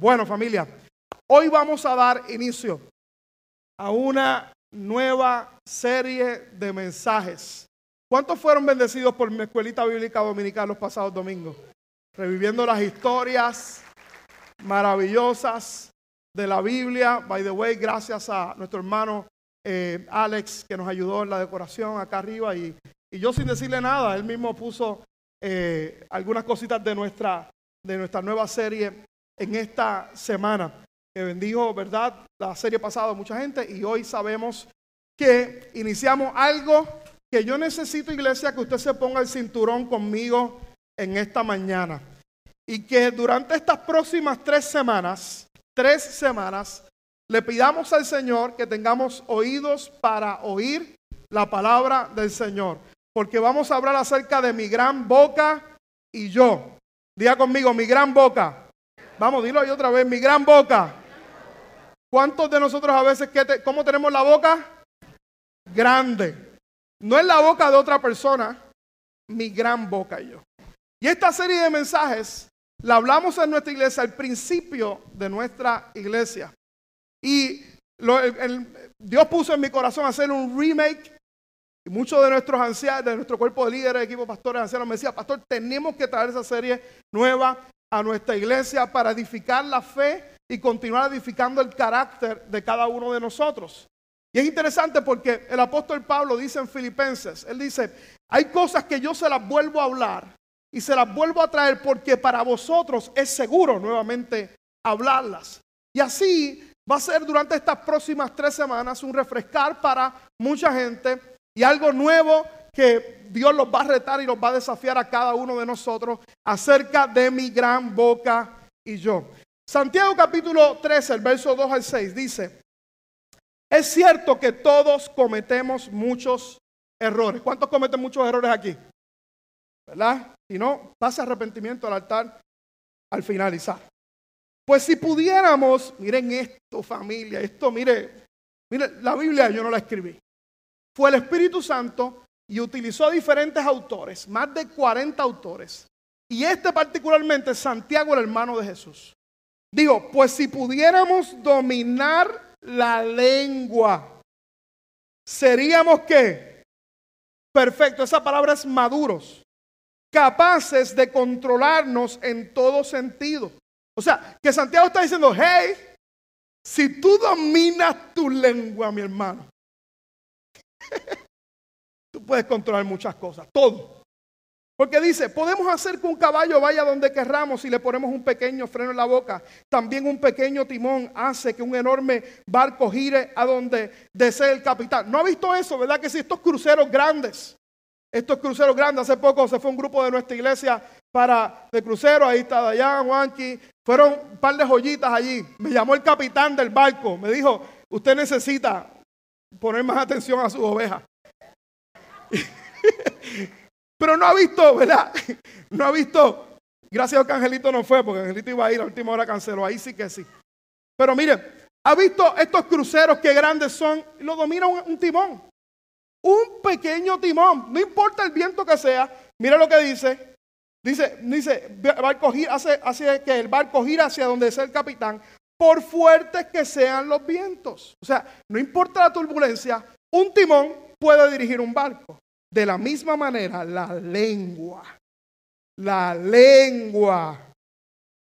Bueno, familia, hoy vamos a dar inicio a una nueva serie de mensajes. ¿Cuántos fueron bendecidos por mi escuelita bíblica dominical los pasados domingos? Reviviendo las historias maravillosas de la Biblia. By the way, gracias a nuestro hermano eh, Alex que nos ayudó en la decoración acá arriba y, y yo sin decirle nada, él mismo puso eh, algunas cositas de nuestra, de nuestra nueva serie en esta semana, que bendijo, ¿verdad? La serie pasada mucha gente y hoy sabemos que iniciamos algo que yo necesito, iglesia, que usted se ponga el cinturón conmigo en esta mañana. Y que durante estas próximas tres semanas, tres semanas, le pidamos al Señor que tengamos oídos para oír la palabra del Señor. Porque vamos a hablar acerca de mi gran boca y yo. Diga conmigo, mi gran boca. Vamos, dilo ahí otra vez, mi gran boca. ¿Cuántos de nosotros a veces, que cómo tenemos la boca? Grande. No es la boca de otra persona, mi gran boca yo. Y esta serie de mensajes la hablamos en nuestra iglesia al principio de nuestra iglesia. Y Dios puso en mi corazón hacer un remake. Y muchos de nuestros ancianos, de nuestro cuerpo de líderes, equipo pastores, ancianos, me decían, pastor, tenemos que traer esa serie nueva a nuestra iglesia para edificar la fe y continuar edificando el carácter de cada uno de nosotros. Y es interesante porque el apóstol Pablo dice en Filipenses, él dice, hay cosas que yo se las vuelvo a hablar y se las vuelvo a traer porque para vosotros es seguro nuevamente hablarlas. Y así va a ser durante estas próximas tres semanas un refrescar para mucha gente y algo nuevo que Dios los va a retar y los va a desafiar a cada uno de nosotros acerca de mi gran boca y yo. Santiago capítulo 13, el verso 2 al 6 dice, es cierto que todos cometemos muchos errores. ¿Cuántos cometen muchos errores aquí? ¿Verdad? Si no, pasa arrepentimiento al altar al finalizar. Pues si pudiéramos, miren esto familia, esto mire, mire, la Biblia yo no la escribí. Fue el Espíritu Santo y utilizó diferentes autores, más de 40 autores. Y este particularmente, Santiago, el hermano de Jesús. Digo, pues si pudiéramos dominar la lengua, seríamos qué? Perfecto, esa palabra es maduros, capaces de controlarnos en todo sentido. O sea, que Santiago está diciendo, hey, si tú dominas tu lengua, mi hermano, puedes controlar muchas cosas, todo. Porque dice, podemos hacer que un caballo vaya donde querramos si le ponemos un pequeño freno en la boca. También un pequeño timón hace que un enorme barco gire a donde desee el capitán. ¿No ha visto eso, verdad? Que si estos cruceros grandes, estos cruceros grandes, hace poco se fue un grupo de nuestra iglesia para de crucero, ahí está Dayan, Juanqui, fueron un par de joyitas allí. Me llamó el capitán del barco, me dijo, usted necesita poner más atención a sus ovejas. Pero no ha visto, ¿verdad? No ha visto. Gracias a que Angelito no fue, porque Angelito iba a ir, a última hora canceló. Ahí sí que sí. Pero mire, ha visto estos cruceros que grandes son. Lo domina un, timón. Un pequeño timón. No importa el viento que sea. Mira lo que dice. Dice, dice, barco gira, hace, hace que el barco gira hacia donde es el capitán, por fuertes que sean los vientos. O sea, no importa la turbulencia, un timón puede dirigir un barco. De la misma manera, la lengua, la lengua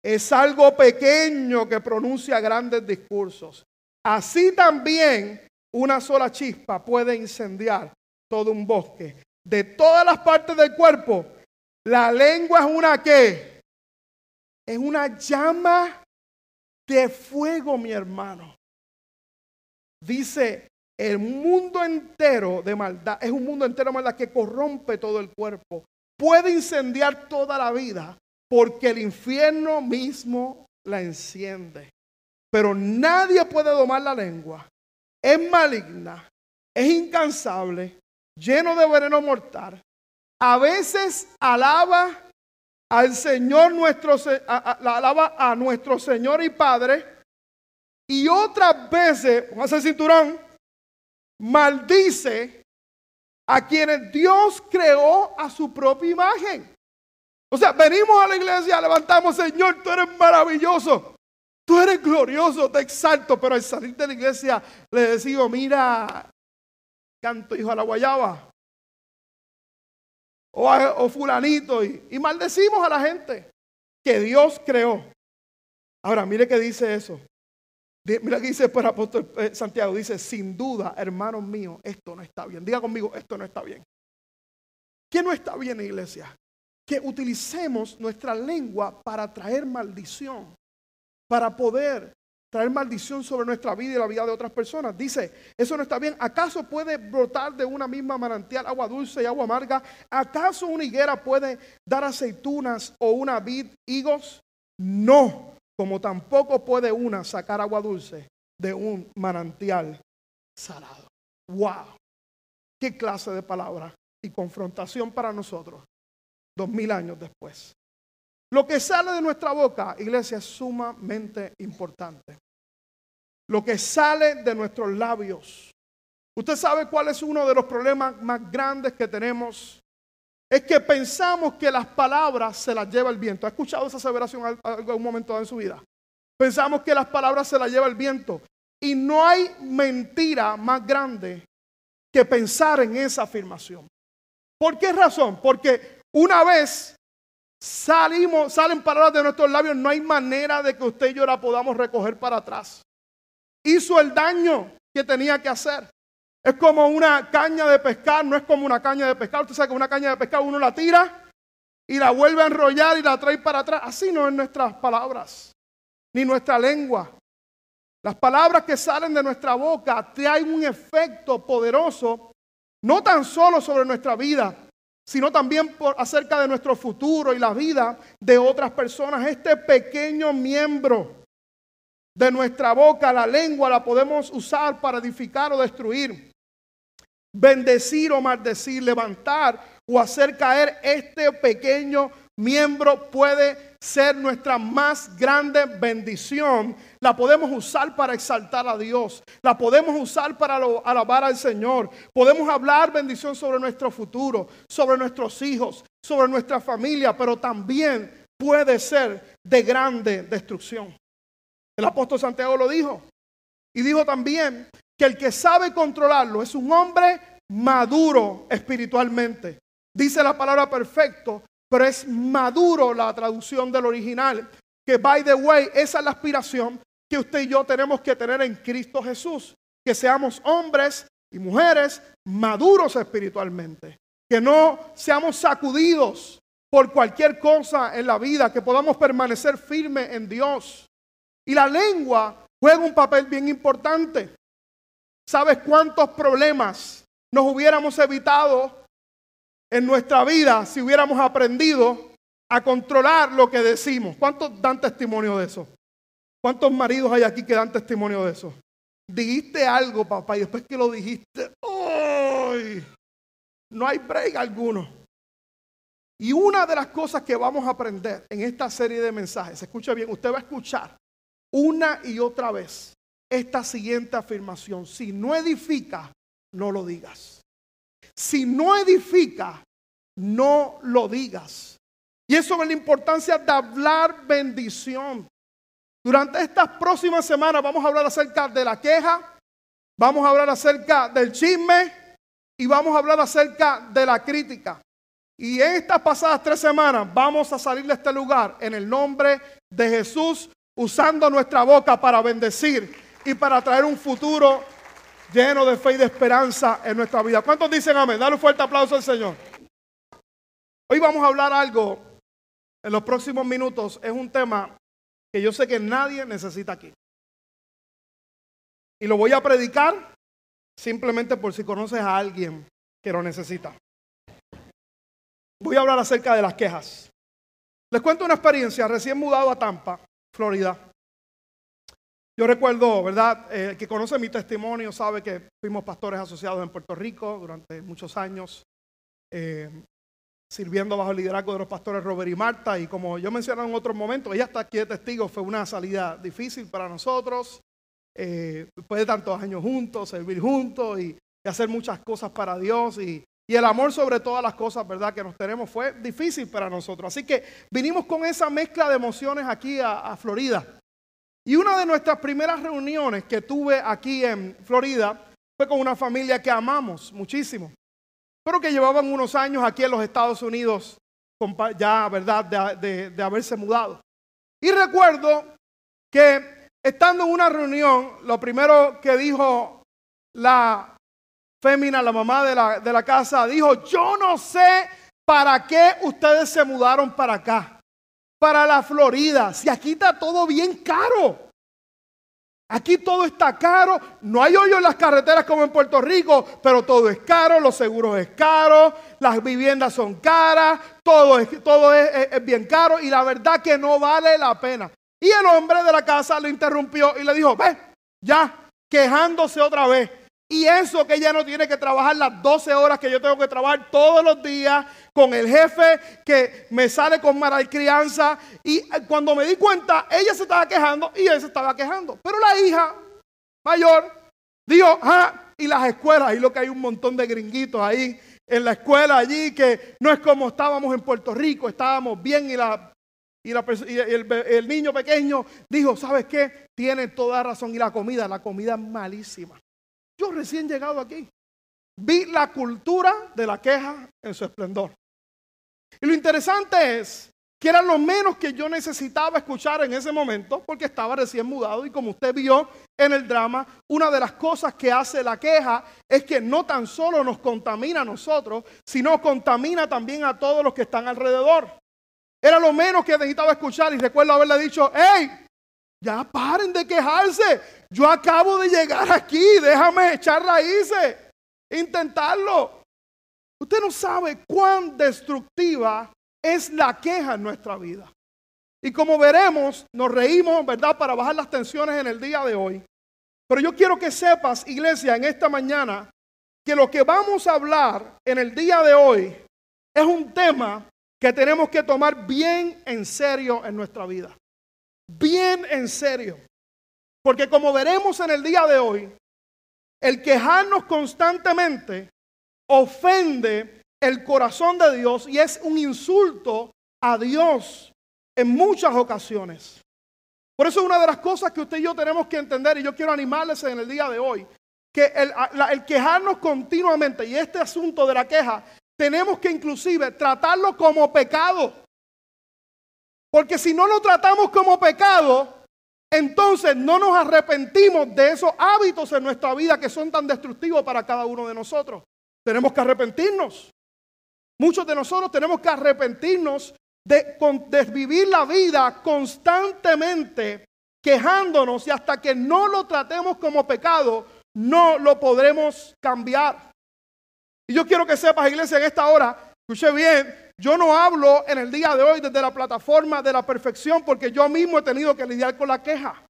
es algo pequeño que pronuncia grandes discursos. Así también una sola chispa puede incendiar todo un bosque. De todas las partes del cuerpo, la lengua es una qué? Es una llama de fuego, mi hermano. Dice el mundo entero de maldad es un mundo entero de maldad que corrompe todo el cuerpo. Puede incendiar toda la vida porque el infierno mismo la enciende. Pero nadie puede domar la lengua. Es maligna, es incansable, lleno de veneno mortal. A veces alaba al Señor nuestro, alaba a nuestro Señor y Padre. Y otras veces, póngase el cinturón, maldice a quienes Dios creó a su propia imagen. O sea, venimos a la iglesia, levantamos, Señor, tú eres maravilloso. Tú eres glorioso, te exalto, pero al salir de la iglesia le decimos, mira, canto hijo a la guayaba. O, fulanito. Y, y maldecimos a la gente que Dios creó. Ahora, mire que dice eso. Mira que dice el apóstol eh, Santiago. Dice, sin duda, hermanos míos, esto no está bien. Diga conmigo, esto no está bien. ¿Qué no está bien, iglesia? Que utilicemos nuestra lengua para traer maldición para poder traer maldición sobre nuestra vida y la vida de otras personas. Dice, eso no está bien. ¿Acaso puede brotar de una misma manantial agua dulce y agua amarga? ¿Acaso una higuera puede dar aceitunas o una vid higos? No, como tampoco puede una sacar agua dulce de un manantial salado. ¡Wow! ¿Qué clase de palabra y confrontación para nosotros dos mil años después? Lo que sale de nuestra boca, iglesia, es sumamente importante. Lo que sale de nuestros labios. Usted sabe cuál es uno de los problemas más grandes que tenemos. Es que pensamos que las palabras se las lleva el viento. ¿Ha escuchado esa aseveración algún momento en su vida? Pensamos que las palabras se las lleva el viento. Y no hay mentira más grande que pensar en esa afirmación. ¿Por qué razón? Porque una vez salimos, salen palabras de nuestros labios, no hay manera de que usted y yo la podamos recoger para atrás. Hizo el daño que tenía que hacer. Es como una caña de pescar, no es como una caña de pescar. Usted sabe que una caña de pescar uno la tira y la vuelve a enrollar y la trae para atrás. Así no es nuestras palabras, ni nuestra lengua. Las palabras que salen de nuestra boca traen un efecto poderoso, no tan solo sobre nuestra vida, sino también por, acerca de nuestro futuro y la vida de otras personas. Este pequeño miembro de nuestra boca, la lengua, la podemos usar para edificar o destruir, bendecir o maldecir, levantar o hacer caer este pequeño miembro puede ser nuestra más grande bendición. La podemos usar para exaltar a Dios. La podemos usar para alabar al Señor. Podemos hablar bendición sobre nuestro futuro, sobre nuestros hijos, sobre nuestra familia, pero también puede ser de grande destrucción. El apóstol Santiago lo dijo. Y dijo también que el que sabe controlarlo es un hombre maduro espiritualmente. Dice la palabra perfecto, pero es maduro la traducción del original. Que, by the way, esa es la aspiración que usted y yo tenemos que tener en Cristo Jesús. Que seamos hombres y mujeres maduros espiritualmente. Que no seamos sacudidos por cualquier cosa en la vida. Que podamos permanecer firmes en Dios. Y la lengua juega un papel bien importante. ¿Sabes cuántos problemas nos hubiéramos evitado en nuestra vida si hubiéramos aprendido a controlar lo que decimos. ¿Cuántos dan testimonio de eso? ¿Cuántos maridos hay aquí que dan testimonio de eso? Dijiste algo, papá, y después que lo dijiste, ¡ay! No hay break alguno. Y una de las cosas que vamos a aprender en esta serie de mensajes, escucha bien, usted va a escuchar una y otra vez esta siguiente afirmación. Si no edifica, no lo digas. Si no edifica, no lo digas. Y es la importancia de hablar bendición. Durante estas próximas semanas vamos a hablar acerca de la queja, vamos a hablar acerca del chisme y vamos a hablar acerca de la crítica. Y en estas pasadas tres semanas vamos a salir de este lugar en el nombre de Jesús, usando nuestra boca para bendecir y para traer un futuro lleno de fe y de esperanza en nuestra vida. ¿Cuántos dicen amén? Dale un fuerte aplauso al Señor. Hoy vamos a hablar algo en los próximos minutos. Es un tema que yo sé que nadie necesita aquí. Y lo voy a predicar simplemente por si conoces a alguien que lo necesita. Voy a hablar acerca de las quejas. Les cuento una experiencia. Recién mudado a Tampa, Florida. Yo recuerdo, ¿verdad? El eh, que conoce mi testimonio sabe que fuimos pastores asociados en Puerto Rico durante muchos años, eh, sirviendo bajo el liderazgo de los pastores Robert y Marta. Y como yo mencioné en otros momentos, ella está aquí de testigo, fue una salida difícil para nosotros. Eh, después de tantos años juntos, servir juntos y, hacer muchas cosas para Dios. Y, el amor sobre todas las cosas, ¿verdad? Que nos tenemos fue difícil para nosotros. Así que vinimos con esa mezcla de emociones aquí a Florida. Y una de nuestras primeras reuniones que tuve aquí en Florida fue con una familia que amamos muchísimo, pero que llevaban unos años aquí en los Estados Unidos, ya, ¿verdad?, de, haberse mudado. Y recuerdo que estando en una reunión, lo primero que dijo la fémina, la mamá de la, de la casa, dijo, yo no sé para qué ustedes se mudaron para acá, para la Florida, si aquí está todo bien caro. Aquí todo está caro, no hay hoyo en las carreteras como en Puerto Rico, pero todo es caro, los seguros es caro, las viviendas son caras, todo es, todo es, bien caro y la verdad que no vale la pena. Y el hombre de la casa lo interrumpió y le dijo, ve, ya, quejándose otra vez. Y eso que ella no tiene que trabajar las 12 horas que yo tengo que trabajar todos los días con el jefe que me sale con crianza. Y eh, cuando me di cuenta, ella se estaba quejando y él se estaba quejando. Pero la hija mayor dijo, ah, y las escuelas, y lo que hay un montón de gringuitos ahí en la escuela allí que no es como estábamos en Puerto Rico, estábamos bien y la y, el, el, niño pequeño dijo, ¿sabes qué? Tiene toda razón. Y la comida, la comida es malísima. Yo recién llegado aquí, vi la cultura de la queja en su esplendor. Y lo interesante es que era lo menos que yo necesitaba escuchar en ese momento, porque estaba recién mudado y como usted vio en el drama, una de las cosas que hace la queja es que no tan solo nos contamina a nosotros, sino contamina también a todos los que están alrededor. Era lo menos que necesitaba escuchar y recuerdo haberle dicho, hey, ya paren de quejarse, yo acabo de llegar aquí, déjame echar raíces, intentarlo. Usted no sabe cuán destructiva es la queja en nuestra vida. Y como veremos, nos reímos, ¿verdad?, para bajar las tensiones en el día de hoy. Pero yo quiero que sepas, iglesia, en esta mañana, que lo que vamos a hablar en el día de hoy es un tema que tenemos que tomar bien en serio en nuestra vida. Bien en serio. Porque como veremos en el día de hoy, el quejarnos constantemente ofende el corazón de Dios y es un insulto a Dios en muchas ocasiones. Por eso es una de las cosas que usted y yo tenemos que entender y yo quiero animarles en el día de hoy, que el, el quejarnos continuamente y este asunto de la queja, tenemos que inclusive tratarlo como pecado. Porque si no lo tratamos como pecado, entonces no nos arrepentimos de esos hábitos en nuestra vida que son tan destructivos para cada uno de nosotros. Tenemos que arrepentirnos. Muchos de nosotros tenemos que arrepentirnos de, de, vivir la vida constantemente quejándonos y hasta que no lo tratemos como pecado, no lo podremos cambiar. Y yo quiero que sepas, iglesia, en esta hora, escuche bien, yo no hablo en el día de hoy desde la plataforma de la perfección porque yo mismo he tenido que lidiar con la queja.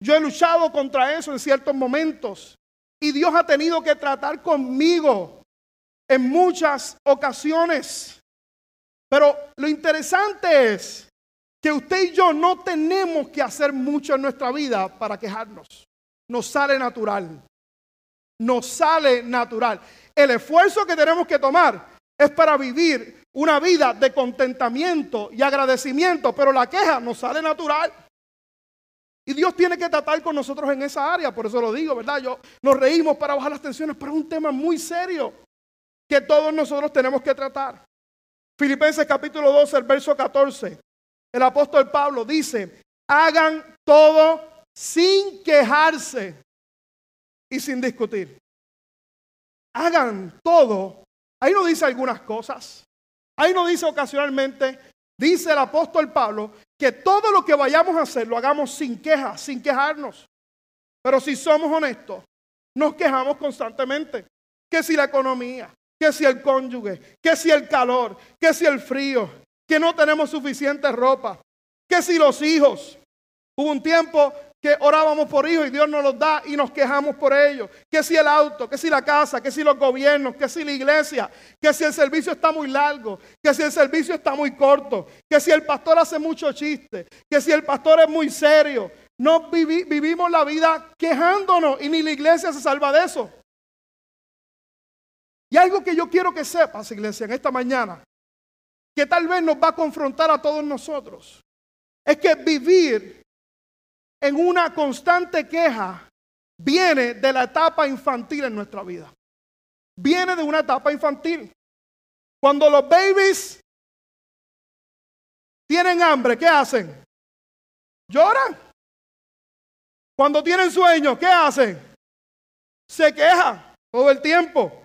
Yo he luchado contra eso en ciertos momentos y Dios ha tenido que tratar conmigo en muchas ocasiones. Pero lo interesante es que usted y yo no tenemos que hacer mucho en nuestra vida para quejarnos. Nos sale natural. Nos sale natural. El esfuerzo que tenemos que tomar es para vivir una vida de contentamiento y agradecimiento, pero la queja nos sale natural. Y Dios tiene que tratar con nosotros en esa área, por eso lo digo, ¿verdad? Yo nos reímos para bajar las tensiones, pero es un tema muy serio que todos nosotros tenemos que tratar. Filipenses capítulo 12, el verso 14. El apóstol Pablo dice, hagan todo sin quejarse y sin discutir. Hagan todo. Ahí no dice algunas cosas. Ahí no dice ocasionalmente, dice el apóstol Pablo, que todo lo que vayamos a hacer lo hagamos sin queja, sin quejarnos. Pero si somos honestos, nos quejamos constantemente. Que si la economía, que si el cónyuge, que si el calor, que si el frío, que no tenemos suficiente ropa, que si los hijos. Hubo un tiempo que orábamos por hijos y Dios nos los da y nos quejamos por ellos. Que si el auto, que si la casa, que si los gobiernos, que si la iglesia, que si el servicio está muy largo, que si el servicio está muy corto, que si el pastor hace mucho chiste, que si el pastor es muy serio. No vivimos la vida quejándonos y ni la iglesia se salva de eso. Y algo que yo quiero que sepas, iglesia, en esta mañana, que tal vez nos va a confrontar a todos nosotros, es que vivir en una constante queja viene de la etapa infantil en nuestra vida. Viene de una etapa infantil. Cuando los babies tienen hambre, ¿qué hacen? Lloran. Cuando tienen sueño, ¿qué hacen? Se quejan todo el tiempo.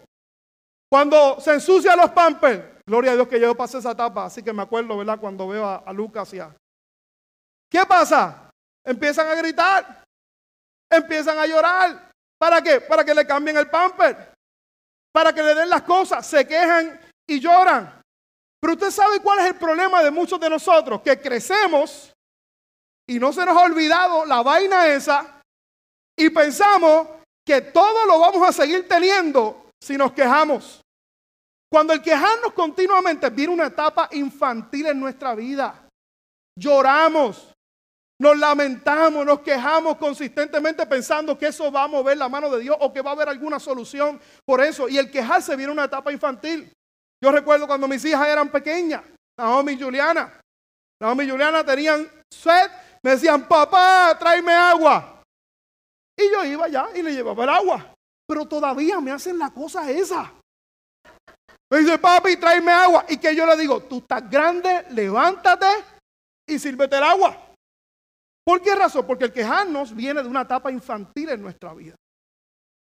Cuando se ensucian los pampers, gloria a Dios que yo pasé esa etapa, así que me acuerdo, ¿verdad? Cuando veo a, Lucas y a... ¿Qué pasa? Empiezan a gritar, empiezan a llorar. ¿Para qué? Para que le cambien el pamper, para que le den las cosas, se quejan y lloran. Pero usted sabe cuál es el problema de muchos de nosotros, que crecemos y no se nos ha olvidado la vaina esa y pensamos que todo lo vamos a seguir teniendo si nos quejamos. Cuando el quejarnos continuamente viene una etapa infantil en nuestra vida. Lloramos, nos lamentamos, nos quejamos consistentemente pensando que eso va a mover la mano de Dios o que va a haber alguna solución por eso. Y el quejarse viene una etapa infantil. Yo recuerdo cuando mis hijas eran pequeñas, Naomi y Juliana. Naomi y Juliana tenían sed, me decían, papá, tráeme agua. Y yo iba allá y le llevaba el agua. Pero todavía me hacen la cosa esa. Me dice, papi, tráeme agua. Y que yo le digo, tú estás grande, levántate y sírvete el agua. ¿Por qué razón? Porque el quejarnos viene de una etapa infantil en nuestra vida.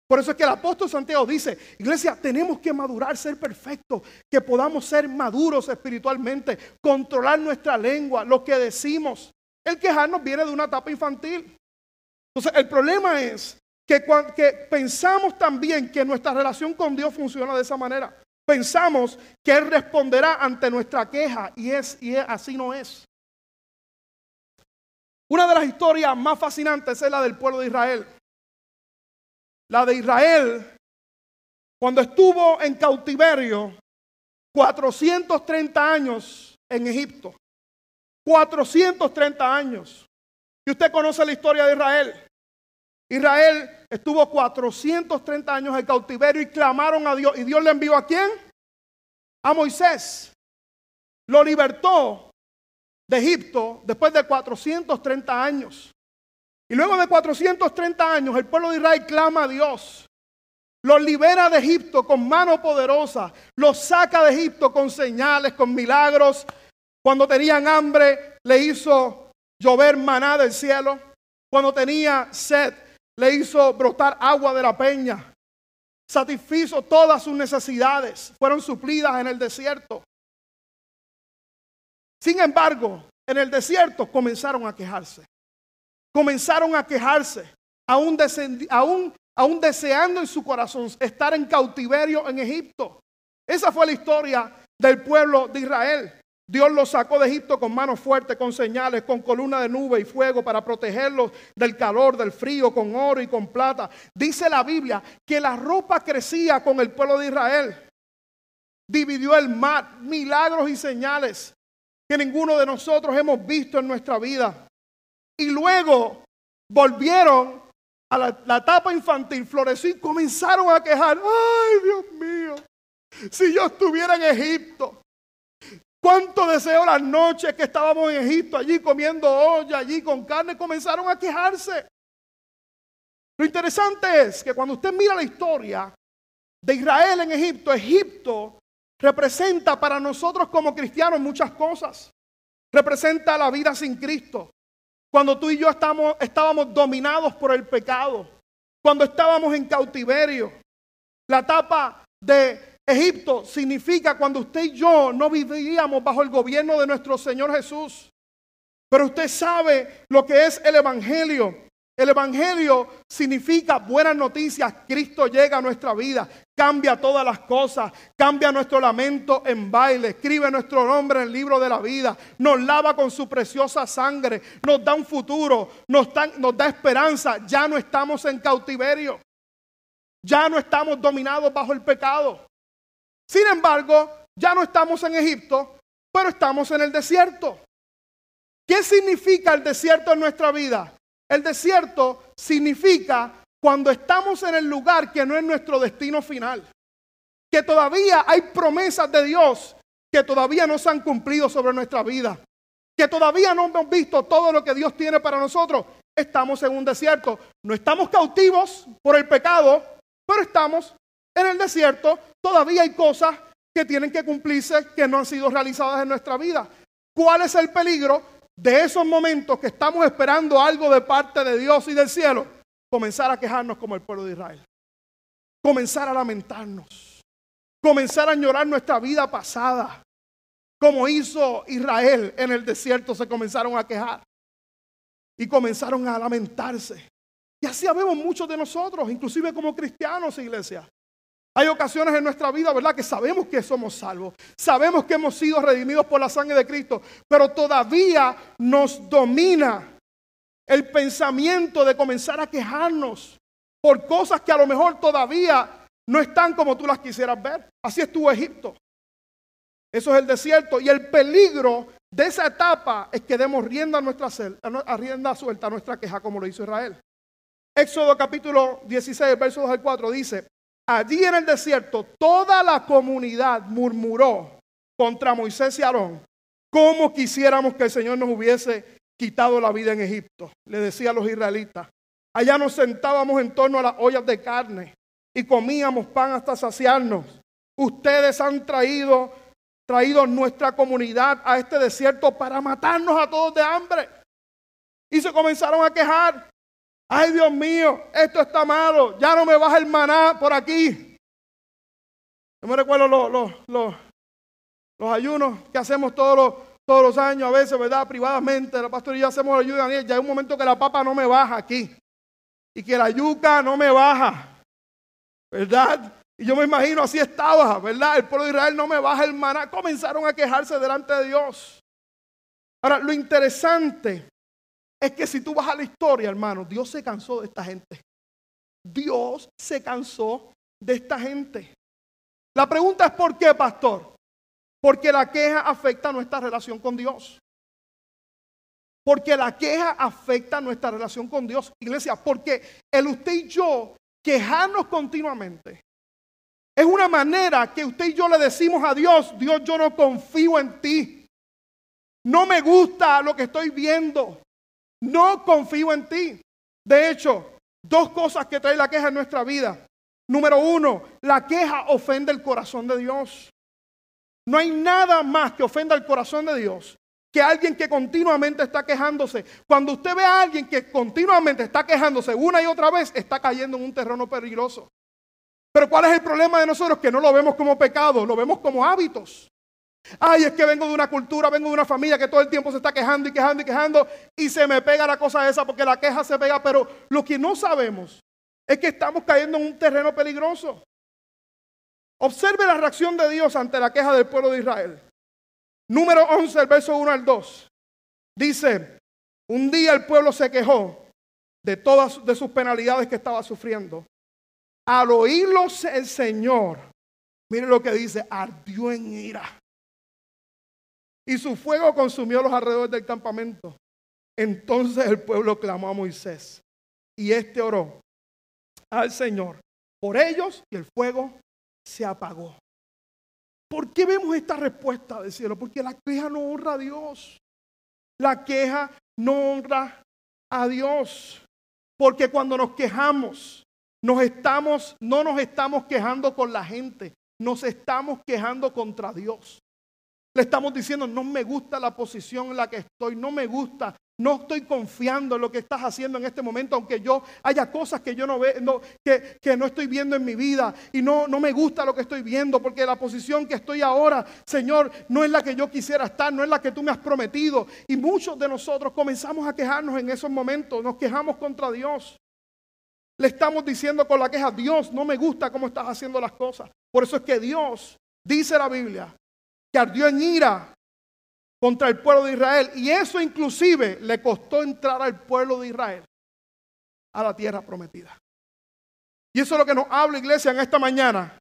Por eso es que el apóstol Santiago dice, iglesia, tenemos que madurar, ser perfectos, que podamos ser maduros espiritualmente, controlar nuestra lengua, lo que decimos. El quejarnos viene de una etapa infantil. Entonces, el problema es que, pensamos también que nuestra relación con Dios funciona de esa manera. Pensamos que Él responderá ante nuestra queja y, es, y así no es. Una de las historias más fascinantes es la del pueblo de Israel. La de Israel, cuando estuvo en cautiverio 430 años en Egipto. 430 años. Y usted conoce la historia de Israel. Israel estuvo 430 años en cautiverio y clamaron a Dios. ¿Y Dios le envió a quién? A Moisés. Lo libertó de Egipto después de 430 años. Y luego de 430 años el pueblo de Israel clama a Dios. Los libera de Egipto con mano poderosa. Los saca de Egipto con señales, con milagros. Cuando tenían hambre le hizo llover maná del cielo. Cuando tenía sed le hizo brotar agua de la peña, satisfizo todas sus necesidades, fueron suplidas en el desierto. Sin embargo, en el desierto comenzaron a quejarse. Comenzaron a quejarse, aún, deseando en su corazón estar en cautiverio en Egipto. Esa fue la historia del pueblo de Israel. Dios los sacó de Egipto con manos fuertes, con señales, con columna de nube y fuego para protegerlos del calor, del frío, con oro y con plata. Dice la Biblia que la ropa crecía con el pueblo de Israel. Dividió el mar, milagros y señales que ninguno de nosotros hemos visto en nuestra vida. Y luego volvieron a la, la etapa infantil, floreció y comenzaron a quejar. Ay, Dios mío, si yo estuviera en Egipto Cuánto deseo las noches que estábamos en Egipto, allí comiendo olla, allí con carne, comenzaron a quejarse. Lo interesante es que cuando usted mira la historia de Israel en Egipto, Egipto representa para nosotros como cristianos muchas cosas. Representa la vida sin Cristo. Cuando tú y yo estábamos dominados por el pecado. Cuando estábamos en cautiverio. La etapa de Egipto significa cuando usted y yo no vivíamos bajo el gobierno de nuestro Señor Jesús. Pero usted sabe lo que es el Evangelio. El Evangelio significa buenas noticias. Cristo llega a nuestra vida, cambia todas las cosas, cambia nuestro lamento en baile, escribe nuestro nombre en el libro de la vida, nos lava con su preciosa sangre, nos da un futuro, nos nos da esperanza. Ya no estamos en cautiverio, ya no estamos dominados bajo el pecado. Sin embargo, ya no estamos en Egipto, pero estamos en el desierto. ¿Qué significa el desierto en nuestra vida? El desierto significa cuando estamos en el lugar que no es nuestro destino final. Que todavía hay promesas de Dios que todavía no se han cumplido sobre nuestra vida. Que todavía no hemos visto todo lo que Dios tiene para nosotros. estamos en un desierto. No estamos cautivos por el pecado, pero estamos en el desierto. Todavía hay cosas que tienen que cumplirse que no han sido realizadas en nuestra vida. ¿Cuál es el peligro de esos momentos que estamos esperando algo de parte de Dios y del cielo? Comenzar a quejarnos como el pueblo de Israel. Comenzar a lamentarnos. Comenzar a añorar nuestra vida pasada. Como hizo Israel en el desierto, se comenzaron a quejar. Y comenzaron a lamentarse. Y así habemos muchos de nosotros, inclusive como cristianos, iglesia. Hay ocasiones en nuestra vida, ¿verdad? Que sabemos que somos salvos. Sabemos que hemos sido redimidos por la sangre de Cristo. Pero todavía nos domina el pensamiento de comenzar a quejarnos por cosas que a lo mejor todavía no están como tú las quisieras ver. Así estuvo Egipto. Eso es el desierto. Y el peligro de esa etapa es que demos rienda a nuestra rienda suelta a nuestra queja como lo hizo Israel. Éxodo capítulo 16, verso 2 al 4 dice, Allí en el desierto toda la comunidad murmuró contra Moisés y Aarón, como quisiéramos que el Señor nos hubiese quitado la vida en Egipto, le decía a los israelitas. Allá nos sentábamos en torno a las ollas de carne y comíamos pan hasta saciarnos. Ustedes han traído, traído nuestra comunidad a este desierto para matarnos a todos de hambre. Y se comenzaron a quejar. Ay, Dios mío, esto está malo. Ya no me baja el maná por aquí. Yo me recuerdo los, los, ayunos que hacemos todos los, todos los años, a veces, ¿verdad? Privadamente, la pastor y yo hacemos ayuda. Ya hay un momento que la papa no me baja aquí. Y que la yuca no me baja. ¿Verdad? Y yo me imagino así estaba, ¿verdad? El pueblo de Israel no me baja el maná. Comenzaron a quejarse delante de Dios. Ahora, lo interesante es que si tú vas a la historia, hermano, Dios se cansó de esta gente. Dios se cansó de esta gente. La pregunta es ¿por qué, pastor? Porque la queja afecta nuestra relación con Dios. Porque la queja afecta nuestra relación con Dios. Iglesia, porque el usted y yo quejarnos continuamente es una manera que usted y yo le decimos a Dios, Dios, yo no confío en ti. No me gusta lo que estoy viendo. No confío en ti. De hecho, dos cosas que trae la queja en nuestra vida. Número uno, la queja ofende el corazón de Dios. No hay nada más que ofenda el corazón de Dios que alguien que continuamente está quejándose. Cuando usted ve a alguien que continuamente está quejándose una y otra vez, está cayendo en un terreno peligroso. Pero ¿cuál es el problema de nosotros? Que no lo vemos como pecado, lo vemos como hábitos. Ay, es que vengo de una cultura, vengo de una familia que todo el tiempo se está quejando y quejando y quejando y se me pega la cosa esa porque la queja se pega. Pero lo que no sabemos es que estamos cayendo en un terreno peligroso. Observe la reacción de Dios ante la queja del pueblo de Israel. Número 11, el verso 1 al 2. Dice, un día el pueblo se quejó de todas de sus penalidades que estaba sufriendo. Al oírlos el Señor, mire lo que dice, ardió en ira y su fuego consumió los alrededores del campamento. Entonces el pueblo clamó a Moisés y éste oró al Señor por ellos y el fuego se apagó. ¿Por qué vemos esta respuesta del cielo? Porque la queja no honra a Dios. La queja no honra a Dios. Porque cuando nos quejamos, nos estamos, no nos estamos quejando con la gente, nos estamos quejando contra Dios. Le estamos diciendo, no me gusta la posición en la que estoy, no me gusta, no estoy confiando en lo que estás haciendo en este momento, aunque yo haya cosas que yo no veo, que, que, no estoy viendo en mi vida y no, no me gusta lo que estoy viendo, porque la posición que estoy ahora, Señor, no es la que yo quisiera estar, no es la que tú me has prometido. Y muchos de nosotros comenzamos a quejarnos en esos momentos, nos quejamos contra Dios. Le estamos diciendo con la queja, Dios, no me gusta cómo estás haciendo las cosas. Por eso es que Dios, dice la Biblia, que ardió en ira contra el pueblo de Israel. Y eso inclusive le costó entrar al pueblo de Israel a la tierra prometida. Y eso es lo que nos habla iglesia en esta mañana.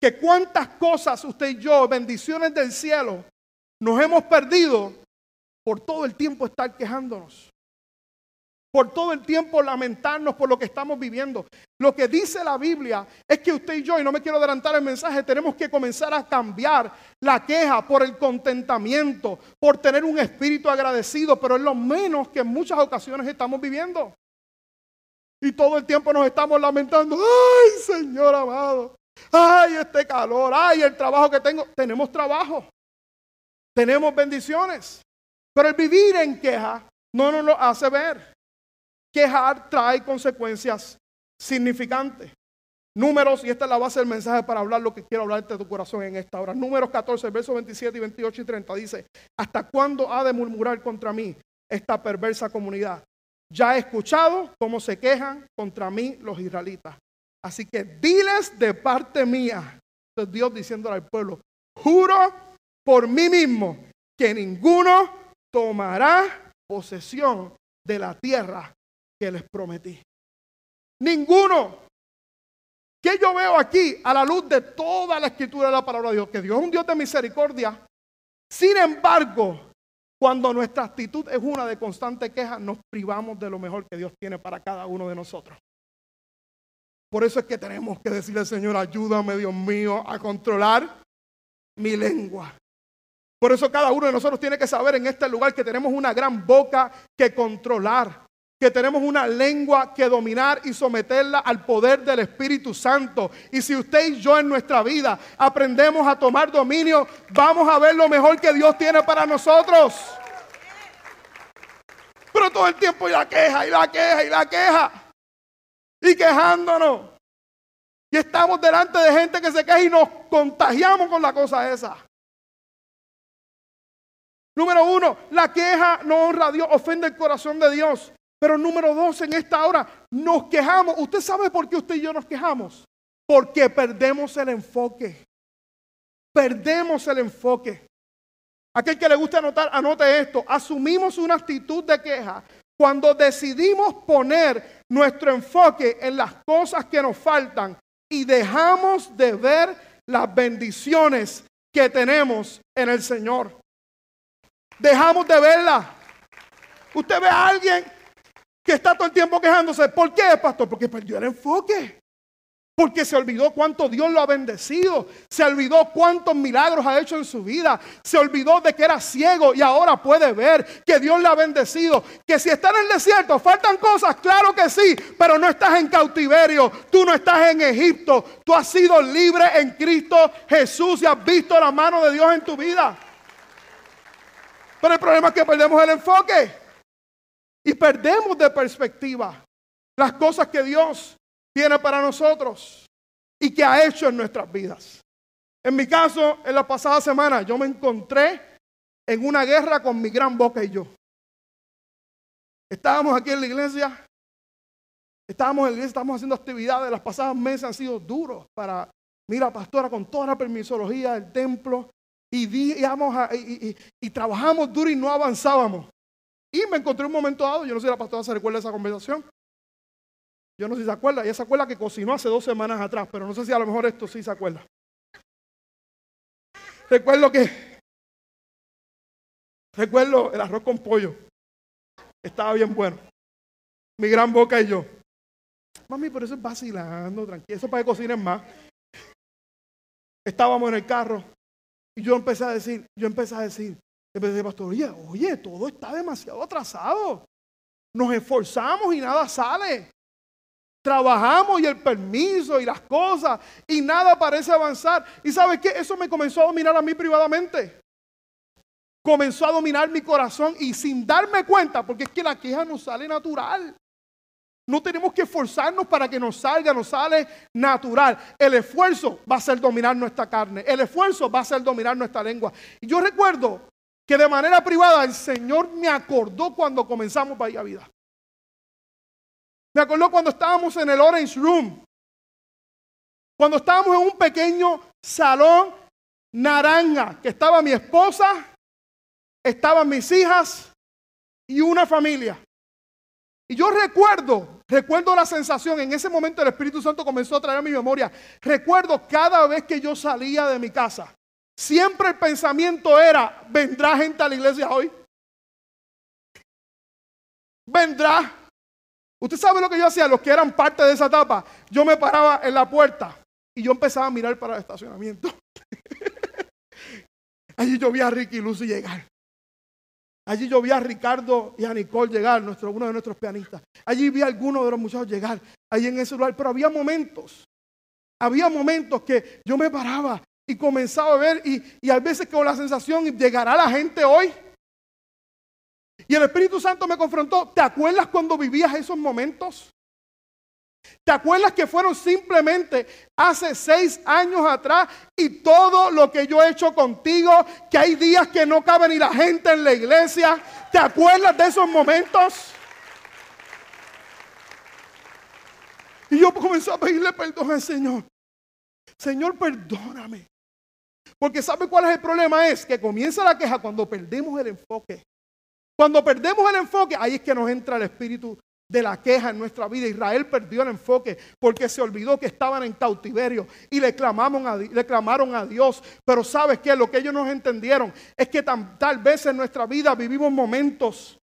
Que cuántas cosas usted y yo, bendiciones del cielo, nos hemos perdido por todo el tiempo estar quejándonos. Por todo el tiempo lamentarnos por lo que estamos viviendo. Lo que dice la Biblia es que usted y yo, y no me quiero adelantar el mensaje, tenemos que comenzar a cambiar la queja por el contentamiento, por tener un espíritu agradecido, pero es lo menos que en muchas ocasiones estamos viviendo. Y todo el tiempo nos estamos lamentando, ay Señor amado, ay este calor, ay el trabajo que tengo. Tenemos trabajo, tenemos bendiciones, pero el vivir en queja no nos lo hace ver. Quejar trae consecuencias significantes. Números, y esta es la base del mensaje para hablar lo que quiero hablar de tu corazón en esta hora. Números 14, versos 27 y 28 y 30 dice, ¿hasta cuándo ha de murmurar contra mí esta perversa comunidad? Ya he escuchado cómo se quejan contra mí los israelitas. Así que diles de parte mía, Dios diciéndole al pueblo, juro por mí mismo que ninguno tomará posesión de la tierra que les prometí. Ninguno. ¿Qué yo veo aquí a la luz de toda la escritura de la palabra de Dios? Que Dios es un Dios de misericordia. Sin embargo, cuando nuestra actitud es una de constante queja, nos privamos de lo mejor que Dios tiene para cada uno de nosotros. Por eso es que tenemos que decirle, Señor, ayúdame, Dios mío, a controlar mi lengua. Por eso cada uno de nosotros tiene que saber en este lugar que tenemos una gran boca que controlar, que tenemos una lengua que dominar y someterla al poder del Espíritu Santo. Y si usted y yo en nuestra vida aprendemos a tomar dominio, vamos a ver lo mejor que Dios tiene para nosotros. Pero todo el tiempo y la queja, y la queja, y la queja. Y quejándonos. Y estamos delante de gente que se queja y nos contagiamos con la cosa esa. Número uno, la queja no honra a Dios, ofende el corazón de Dios. Pero número dos, en esta hora nos quejamos. ¿Usted sabe por qué usted y yo nos quejamos? Porque perdemos el enfoque. Perdemos el enfoque. Aquel que le guste anotar, anote esto. Asumimos una actitud de queja cuando decidimos poner nuestro enfoque en las cosas que nos faltan y dejamos de ver las bendiciones que tenemos en el Señor dejamos de verla. Usted ve a alguien que está todo el tiempo quejándose. ¿Por qué, pastor? Porque perdió el enfoque. Porque se olvidó cuánto Dios lo ha bendecido. Se olvidó cuántos milagros ha hecho en su vida. Se olvidó de que era ciego y ahora puede ver que Dios le ha bendecido. Que si está en el desierto, faltan cosas, claro que sí, pero no estás en cautiverio. Tú no estás en Egipto. Tú has sido libre en Cristo Jesús y has visto la mano de Dios en tu vida. Pero el problema es que perdemos el enfoque y perdemos de perspectiva las cosas que Dios tiene para nosotros y que ha hecho en nuestras vidas. En mi caso, en la pasada semana, yo me encontré en una guerra con mi gran boca y yo. Estábamos aquí en la iglesia, estábamos en la iglesia, estábamos haciendo actividades, las pasadas meses han sido duros para, mira, pastora, con toda la permisología del templo, y, y, trabajamos duro y no avanzábamos. Y me encontré un momento dado, yo no sé si la pastora se recuerda esa conversación. Yo no sé si se acuerda, ella se acuerda que cocinó hace dos semanas atrás, pero no sé si a lo mejor esto sí se acuerda. Recuerdo que, recuerdo el arroz con pollo, estaba bien bueno. Mi gran boca y yo. Mami, pero eso es vacilando, tranquilo, eso para que cocinen más. Estábamos en el carro, y yo empecé a decir, yo empecé a decir, empecé pastor, oye, oye, todo está demasiado atrasado. Nos esforzamos y nada sale. Trabajamos y el permiso y las cosas y nada parece avanzar. Y sabes qué, eso me comenzó a dominar a mí privadamente. Comenzó a dominar mi corazón y sin darme cuenta, porque es que la queja no sale natural. No tenemos que esforzarnos para que nos salga, nos sale natural. El esfuerzo va a ser dominar nuestra carne. El esfuerzo va a ser dominar nuestra lengua. Y yo recuerdo que de manera privada el Señor me acordó cuando comenzamos Bahía Vida. Me acordó cuando estábamos en el Orange Room. Cuando estábamos en un pequeño salón naranja, que estaba mi esposa, estaban mis hijas y una familia. Y yo recuerdo, recuerdo la sensación, en ese momento el Espíritu Santo comenzó a traer a mi memoria. Recuerdo cada vez que yo salía de mi casa, siempre el pensamiento era, ¿vendrá gente a la iglesia hoy? ¿Vendrá? Usted sabe lo que yo hacía, los que eran parte de esa etapa. Yo me paraba en la puerta y yo empezaba a mirar para el estacionamiento. Allí yo vi a Ricky y Lucy llegar. Allí yo vi a Ricardo y a Nicole llegar, nuestro, uno de nuestros pianistas. Allí vi a algunos de los muchachos llegar, allí en ese lugar. Pero había momentos, había momentos que yo me paraba y comenzaba a ver y, y a veces con la sensación, ¿llegará la gente hoy? Y el Espíritu Santo me confrontó. ¿Te acuerdas cuando vivías esos momentos? ¿Te acuerdas que fueron simplemente hace seis años atrás y todo lo que yo he hecho contigo, que hay días que no cabe ni la gente en la iglesia? ¿Te acuerdas de esos momentos? Y yo comencé a pedirle perdón al Señor. Señor, perdóname. Porque ¿sabe cuál es el problema? Es que comienza la queja cuando perdemos el enfoque. Cuando perdemos el enfoque, ahí es que nos entra el espíritu de la queja en nuestra vida. Israel perdió el enfoque porque se olvidó que estaban en cautiverio y le clamaron a, Dios. Pero sabes qué, lo que ellos no entendieron es que tal vez en nuestra vida vivimos momentos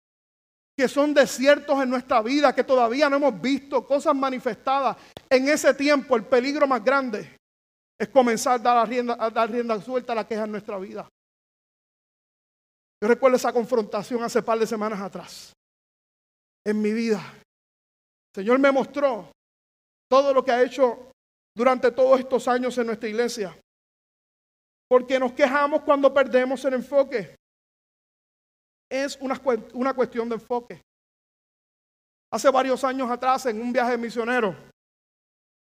que son desiertos en nuestra vida, que todavía no hemos visto cosas manifestadas. En ese tiempo el peligro más grande es comenzar a dar rienda, a dar rienda suelta a la queja en nuestra vida. Yo recuerdo esa confrontación hace par de semanas atrás en mi vida. El Señor me mostró todo lo que ha hecho durante todos estos años en nuestra iglesia. Porque nos quejamos cuando perdemos el enfoque. Es una, una cuestión de enfoque. Hace varios años atrás, en un viaje misionero,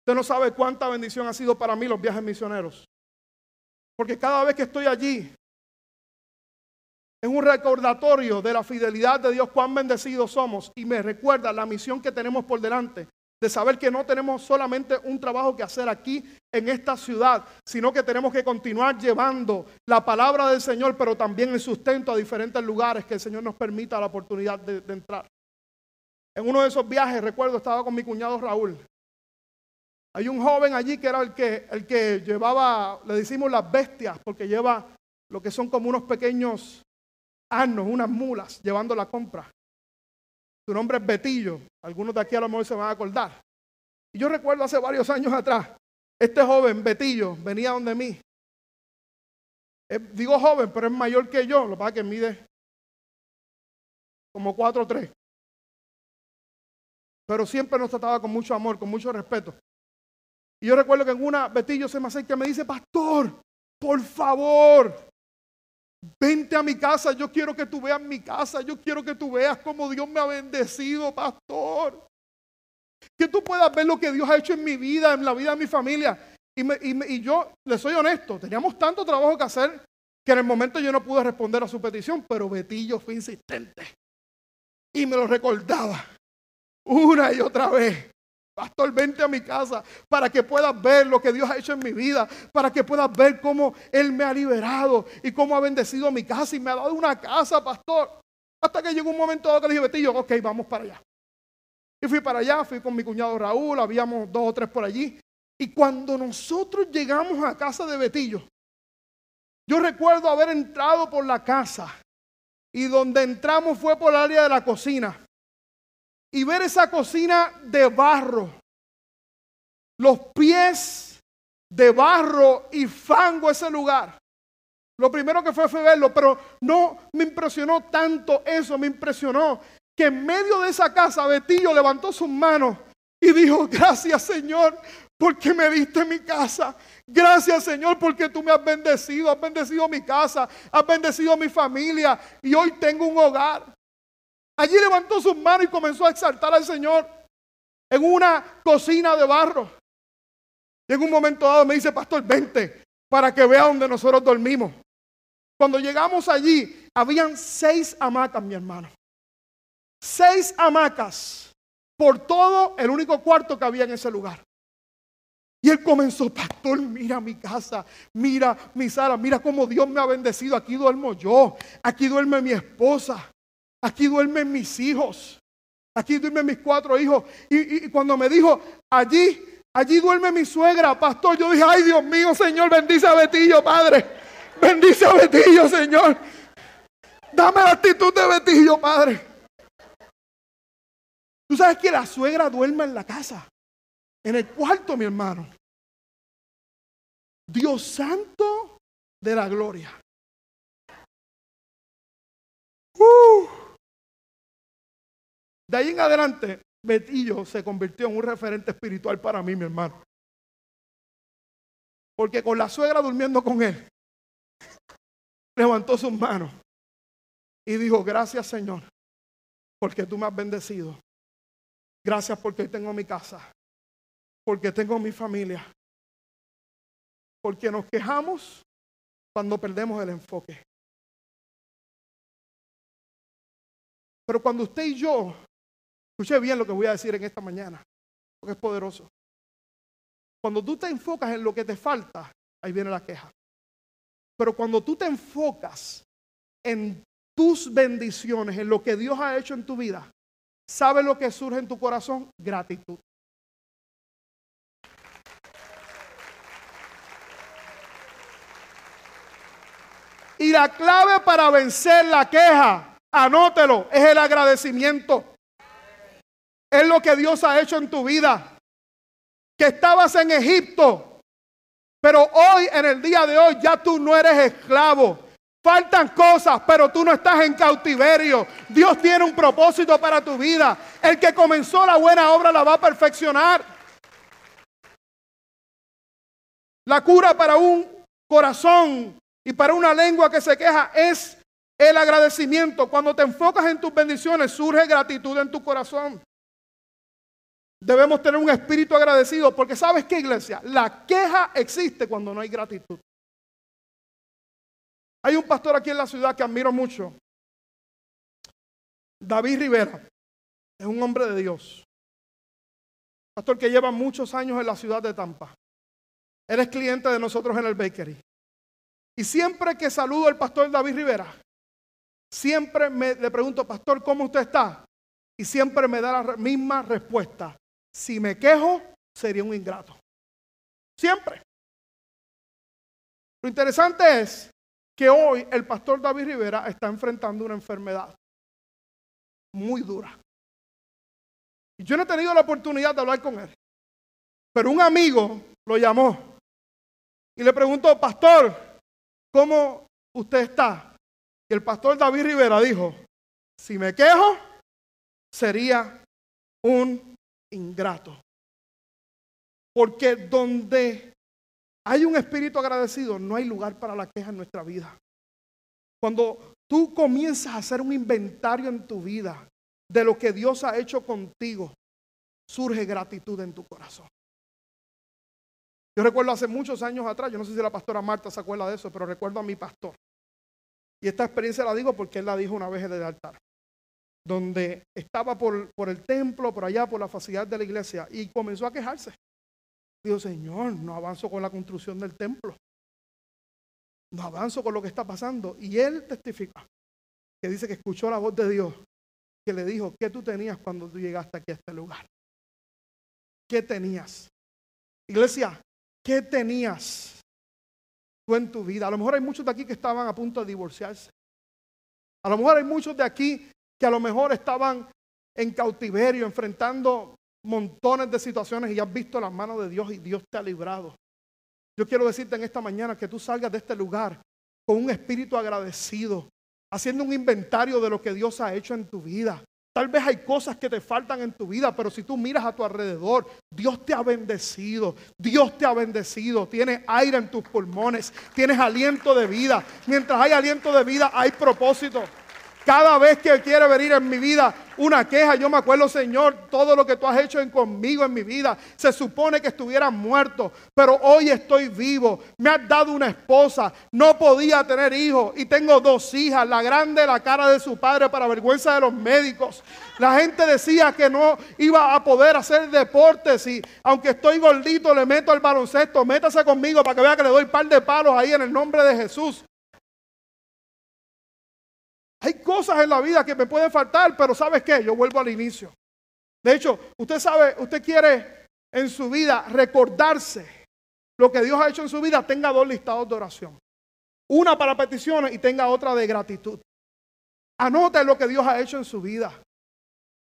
usted no sabe cuánta bendición ha sido para mí los viajes misioneros. Porque cada vez que estoy allí, es un recordatorio de la fidelidad de Dios, cuán bendecidos somos. Y me recuerda la misión que tenemos por delante. De saber que no tenemos solamente un trabajo que hacer aquí en esta ciudad, sino que tenemos que continuar llevando la palabra del Señor, pero también el sustento a diferentes lugares que el Señor nos permita la oportunidad de, de entrar. En uno de esos viajes, recuerdo, estaba con mi cuñado Raúl. Hay un joven allí que era el que, el que llevaba, le decimos las bestias, porque lleva lo que son como unos pequeños asnos, unas mulas, llevando la compra. Su nombre es Betillo. Algunos de aquí a lo mejor se van a acordar. Y yo recuerdo hace varios años atrás, este joven, Betillo, venía donde mí. Eh, digo joven, pero es mayor que yo. Lo que pasa es que mide como 4 o 3. Pero siempre nos trataba con mucho amor, con mucho respeto. Y yo recuerdo que en una, Betillo se me acerca y me dice, pastor, por favor, Vente a mi casa, yo quiero que tú veas mi casa, yo quiero que tú veas cómo Dios me ha bendecido, pastor. Que tú puedas ver lo que Dios ha hecho en mi vida, en la vida de mi familia. Y, yo le soy honesto, teníamos tanto trabajo que hacer que en el momento yo no pude responder a su petición, pero Betillo fue insistente. Y me lo recordaba una y otra vez. Pastor, vente a mi casa para que puedas ver lo que Dios ha hecho en mi vida, para que puedas ver cómo Él me ha liberado y cómo ha bendecido mi casa y me ha dado una casa, pastor. Hasta que llegó un momento que le dije, Betillo, ok, vamos para allá. Y fui para allá, fui con mi cuñado Raúl, habíamos dos o tres por allí. Y cuando nosotros llegamos a casa de Betillo, yo recuerdo haber entrado por la casa y donde entramos fue por el área de la cocina y ver esa cocina de barro, los pies de barro y fango ese lugar. Lo primero que fue fue verlo, pero no me impresionó tanto eso, me impresionó que en medio de esa casa Betillo levantó sus manos y dijo, gracias Señor, porque me diste mi casa. Gracias Señor, porque tú me has bendecido, has bendecido mi casa, has bendecido mi familia y hoy tengo un hogar. Allí levantó sus manos y comenzó a exaltar al Señor en una cocina de barro. Y en un momento dado me dice, pastor, vente para que vea donde nosotros dormimos. Cuando llegamos allí, habían seis hamacas, mi hermano. Seis hamacas por todo el único cuarto que había en ese lugar. Y él comenzó, pastor, mira mi casa, mira mi sala, mira cómo Dios me ha bendecido. Aquí duermo yo, aquí duerme mi esposa. Aquí duermen mis hijos. Aquí duermen mis cuatro hijos. Y, cuando me dijo, allí, allí duerme mi suegra, pastor, yo dije, ay Dios mío, Señor, bendice a Betillo, Padre. Bendice a Betillo, Señor. Dame la actitud de Betillo, Padre. Tú sabes que la suegra duerme en la casa, en el cuarto, mi hermano. Dios santo de la gloria. Uh. De ahí en adelante, Betillo se convirtió en un referente espiritual para mí, mi hermano. Porque con la suegra durmiendo con él, levantó sus manos y dijo, gracias Señor, porque tú me has bendecido. Gracias porque tengo mi casa, porque tengo mi familia, porque nos quejamos cuando perdemos el enfoque. Pero cuando usted y yo, escuche bien lo que voy a decir en esta mañana, porque es poderoso. Cuando tú te enfocas en lo que te falta, ahí viene la queja. Pero cuando tú te enfocas en tus bendiciones, en lo que Dios ha hecho en tu vida, ¿sabes lo que surge en tu corazón? Gratitud. Y la clave para vencer la queja, anótelo, es el agradecimiento. Es lo que Dios ha hecho en tu vida. Que estabas en Egipto, pero hoy, en el día de hoy, ya tú no eres esclavo. Faltan cosas, pero tú no estás en cautiverio. Dios tiene un propósito para tu vida. El que comenzó la buena obra la va a perfeccionar. La cura para un corazón y para una lengua que se queja es el agradecimiento. Cuando te enfocas en tus bendiciones, surge gratitud en tu corazón. Debemos tener un espíritu agradecido porque sabes qué iglesia, la queja existe cuando no hay gratitud. Hay un pastor aquí en la ciudad que admiro mucho, David Rivera, es un hombre de Dios, pastor que lleva muchos años en la ciudad de Tampa. Eres cliente de nosotros en el bakery. Y siempre que saludo al pastor David Rivera, siempre me, le pregunto, pastor, ¿cómo usted está? Y siempre me da la misma respuesta. Si me quejo, sería un ingrato. Siempre. Lo interesante es que hoy el pastor David Rivera está enfrentando una enfermedad muy dura. Y yo no he tenido la oportunidad de hablar con él. Pero un amigo lo llamó y le preguntó, pastor, ¿cómo usted está? Y el pastor David Rivera dijo, si me quejo, sería un ingrato. Porque donde hay un espíritu agradecido, no hay lugar para la queja en nuestra vida. Cuando tú comienzas a hacer un inventario en tu vida de lo que Dios ha hecho contigo, surge gratitud en tu corazón. Yo recuerdo hace muchos años atrás, yo no sé si la pastora Marta se acuerda de eso, pero recuerdo a mi pastor. Y esta experiencia la digo porque él la dijo una vez en el altar, donde estaba por, por el templo, por allá, por la facilidad de la iglesia, y comenzó a quejarse. Dijo, Señor, no avanzo con la construcción del templo. No avanzo con lo que está pasando. Y él testifica que dice que escuchó la voz de Dios que le dijo, ¿qué tú tenías cuando tú llegaste aquí a este lugar? ¿Qué tenías? Iglesia, ¿Qué tenías tú en tu vida? A lo mejor hay muchos de aquí que estaban a punto de divorciarse. A lo mejor hay muchos de aquí que a lo mejor estaban en cautiverio, enfrentando montones de situaciones y has visto las manos de Dios y Dios te ha librado. Yo quiero decirte en esta mañana que tú salgas de este lugar con un espíritu agradecido, haciendo un inventario de lo que Dios ha hecho en tu vida, Tal vez hay cosas que te faltan en tu vida, pero si tú miras a tu alrededor, Dios te ha bendecido, Dios te ha bendecido, tienes aire en tus pulmones, tienes aliento de vida. Mientras hay aliento de vida, hay propósito. Cada vez que quiere venir en mi vida una queja, yo me acuerdo, Señor, todo lo que tú has hecho en conmigo en mi vida. Se supone que estuviera muerto, pero hoy estoy vivo. Me has dado una esposa, no podía tener hijos y tengo dos hijas. La grande, la cara de su padre para vergüenza de los médicos. La gente decía que no iba a poder hacer deportes y aunque estoy gordito le meto al baloncesto, métase conmigo para que vea que le doy un par de palos ahí en el nombre de Jesús. Hay cosas en la vida que me pueden faltar, pero ¿sabes qué? Yo vuelvo al inicio. De hecho, usted sabe, usted quiere en su vida recordarse lo que Dios ha hecho en su vida, tenga dos listados de oración. Una para peticiones y tenga otra de gratitud. Anote lo que Dios ha hecho en su vida.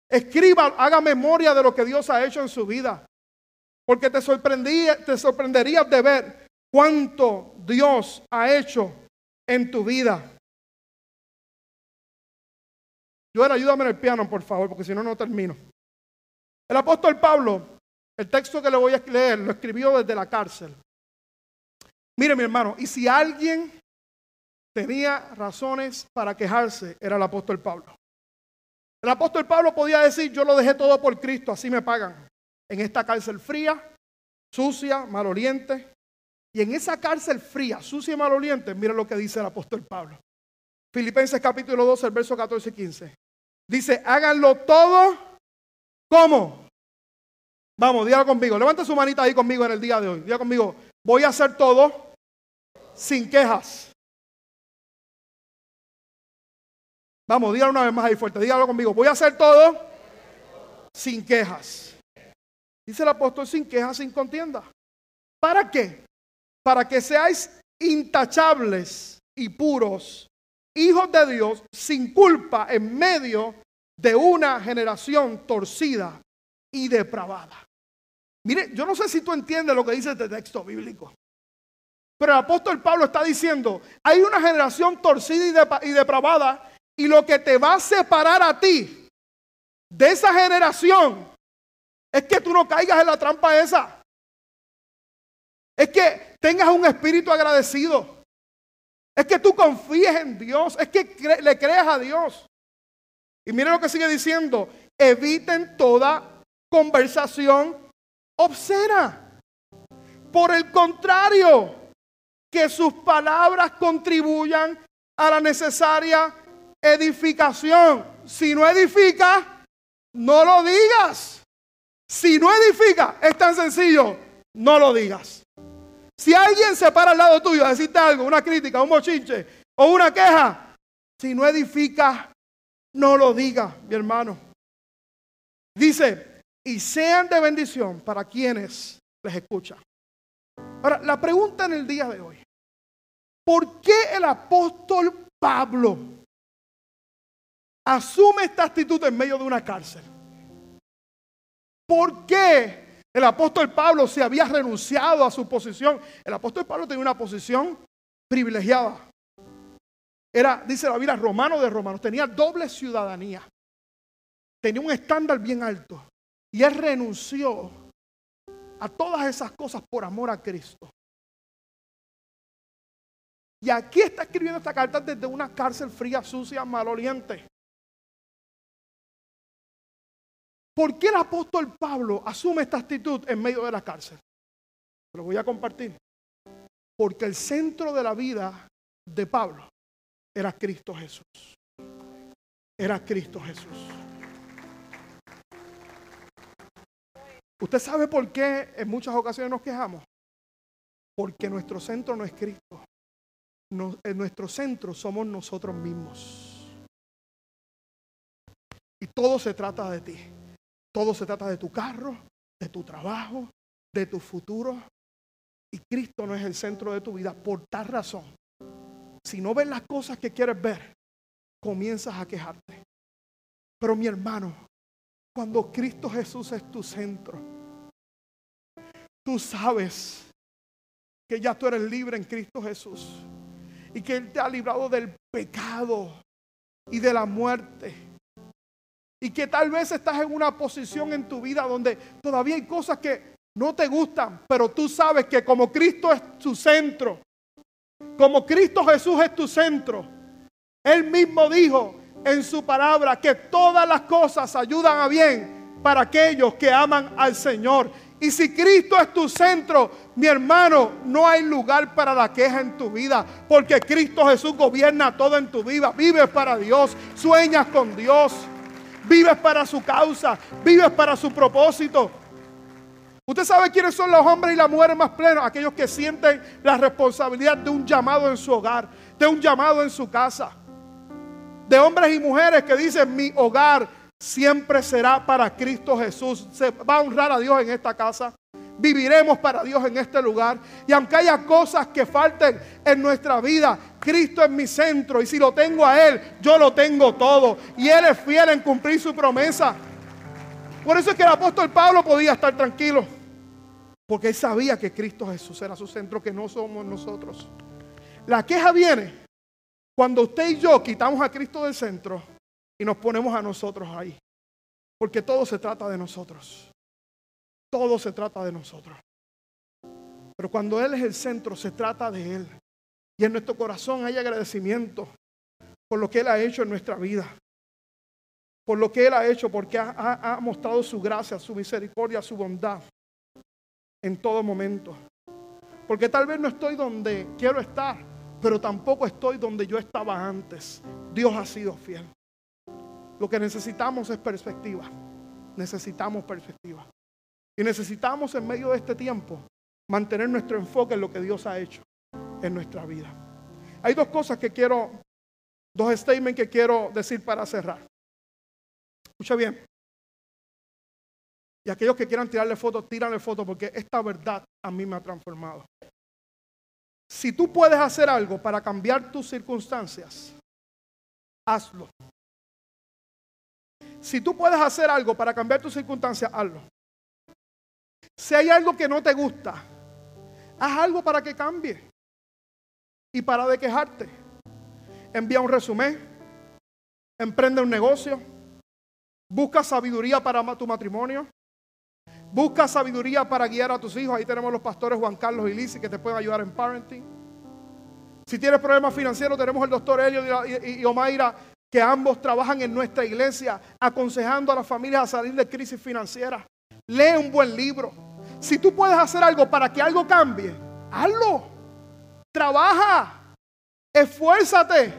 Escriba, haga memoria de lo que Dios ha hecho en su vida. Porque te, sorprendía, te sorprenderías de ver cuánto Dios ha hecho en tu vida. Yo era, ayúdame en el piano, por favor, porque si no, no termino. El apóstol Pablo, el texto que le voy a leer, lo escribió desde la cárcel. Mire, mi hermano, y si alguien tenía razones para quejarse, era el apóstol Pablo. El apóstol Pablo podía decir, yo lo dejé todo por Cristo, así me pagan. En esta cárcel fría, sucia, maloliente. Y en esa cárcel fría, sucia y maloliente, mira lo que dice el apóstol Pablo. Filipenses capítulo 12, el verso 14 y 15. Dice, háganlo todo como. Vamos, dígalo conmigo. Levanta su manita ahí conmigo en el día de hoy. Diga conmigo, voy a hacer todo sin quejas. Vamos, dígalo una vez más ahí fuerte. Dígalo conmigo. Voy a hacer todo sin quejas. Dice el apóstol sin quejas, sin contienda. ¿Para qué? Para que seáis intachables y puros, hijos de Dios, sin culpa, en medio de una generación torcida y depravada. Mire, yo no sé si tú entiendes lo que dice este texto bíblico. Pero el apóstol Pablo está diciendo, hay una generación torcida y, depravada y lo que te va a separar a ti de esa generación es que tú no caigas en la trampa esa. Es que tengas un espíritu agradecido. Es que tú confíes en Dios. Es que le creas a Dios. Y miren lo que sigue diciendo. Eviten toda conversación obscena. Por el contrario, que sus palabras contribuyan a la necesaria edificación. Si no edifica, no lo digas. Si no edifica, es tan sencillo, no lo digas. Si alguien se para al lado tuyo a decirte algo, una crítica, un mochinche o una queja, si no edifica, no lo digas, mi hermano. Dice, y sean de bendición para quienes les escuchan. Ahora, la pregunta en el día de hoy, ¿por qué el apóstol Pablo asume esta actitud en medio de una cárcel? ¿Por qué el apóstol Pablo se había renunciado a su posición? El apóstol Pablo tenía una posición privilegiada. Era, dice la Biblia, romano de romanos. Tenía doble ciudadanía. Tenía un estándar bien alto. Y él renunció a todas esas cosas por amor a Cristo. Y aquí está escribiendo esta carta desde una cárcel fría, sucia, maloliente. ¿Por qué el apóstol Pablo asume esta actitud en medio de la cárcel? Lo voy a compartir. Porque el centro de la vida de Pablo era Cristo Jesús. Era Cristo Jesús. ¿Usted sabe por qué en muchas ocasiones nos quejamos? Porque nuestro centro no es Cristo. en nuestro centro somos nosotros mismos. Y todo se trata de ti. Todo se trata de tu carro, de tu trabajo, de tu futuro. Y Cristo no es el centro de tu vida. Por tal razón, si no ves las cosas que quieres ver, comienzas a quejarte. Pero mi hermano, cuando Cristo Jesús es tu centro, tú sabes que ya tú eres libre en Cristo Jesús y que Él te ha librado del pecado y de la muerte y que tal vez estás en una posición en tu vida donde todavía hay cosas que no te gustan, pero tú sabes que como Cristo es tu centro, como Cristo Jesús es tu centro, Él mismo dijo en su palabra que todas las cosas ayudan a bien para aquellos que aman al Señor. Y si Cristo es tu centro, mi hermano, no hay lugar para la queja en tu vida, porque Cristo Jesús gobierna todo en tu vida. Vives para Dios, sueñas con Dios vives para su causa, vives para su propósito. Usted sabe quiénes son los hombres y las mujeres más plenos, aquellos que sienten la responsabilidad de un llamado en su hogar, de un llamado en su casa. De hombres y mujeres que dicen, mi hogar siempre será para Cristo Jesús. Se va a honrar a Dios en esta casa viviremos para Dios en este lugar. Y aunque haya cosas que falten en nuestra vida, Cristo es mi centro. Y si lo tengo a Él, yo lo tengo todo. Y Él es fiel en cumplir su promesa. Por eso es que el apóstol Pablo podía estar tranquilo. Porque él sabía que Cristo Jesús era su centro, que no somos nosotros. La queja viene cuando usted y yo quitamos a Cristo del centro y nos ponemos a nosotros ahí. Porque todo se trata de nosotros. Todo se trata de nosotros. Pero cuando Él es el centro, se trata de Él. Y en nuestro corazón hay agradecimiento por lo que Él ha hecho en nuestra vida. Por lo que Él ha hecho, porque ha, mostrado su gracia, su misericordia, su bondad en todo momento. Porque tal vez no estoy donde quiero estar, pero tampoco estoy donde yo estaba antes. Dios ha sido fiel. Lo que necesitamos es perspectiva. Necesitamos perspectiva. Y necesitamos en medio de este tiempo mantener nuestro enfoque en lo que Dios ha hecho en nuestra vida. Hay dos cosas que quiero, dos statements que quiero decir para cerrar. Escucha bien. Y aquellos que quieran tirarle fotos, tírale fotos porque esta verdad a mí me ha transformado. Si tú puedes hacer algo para cambiar tus circunstancias, hazlo. Si tú puedes hacer algo para cambiar tus circunstancias, hazlo. Si hay algo que no te gusta, haz algo para que cambie. Y para de quejarte. Envía un resumen. Emprende un negocio. Busca sabiduría para tu matrimonio. Busca sabiduría para guiar a tus hijos. Ahí tenemos los pastores Juan Carlos y Lizzy que te pueden ayudar en parenting. Si tienes problemas financieros, tenemos el doctor Helio y Omaira, que ambos trabajan en nuestra iglesia aconsejando a las familias a salir de crisis financiera. Lee un buen libro. Si tú puedes hacer algo para que algo cambie, hazlo. Trabaja. Esfuérzate.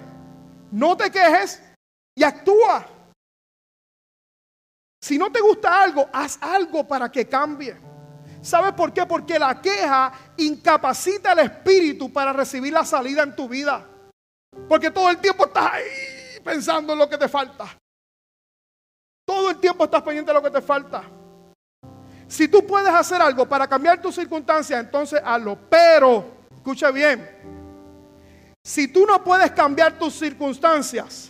No te quejes y actúa. Si no te gusta algo, haz algo para que cambie. ¿Sabes por qué? Porque la queja incapacita el espíritu para recibir la salida en tu vida. Porque todo el tiempo estás ahí pensando en lo que te falta. Todo el tiempo estás pendiente de lo que te falta. Si tú puedes hacer algo para cambiar tus circunstancias, entonces hazlo. Pero, escucha bien, si tú no puedes cambiar tus circunstancias,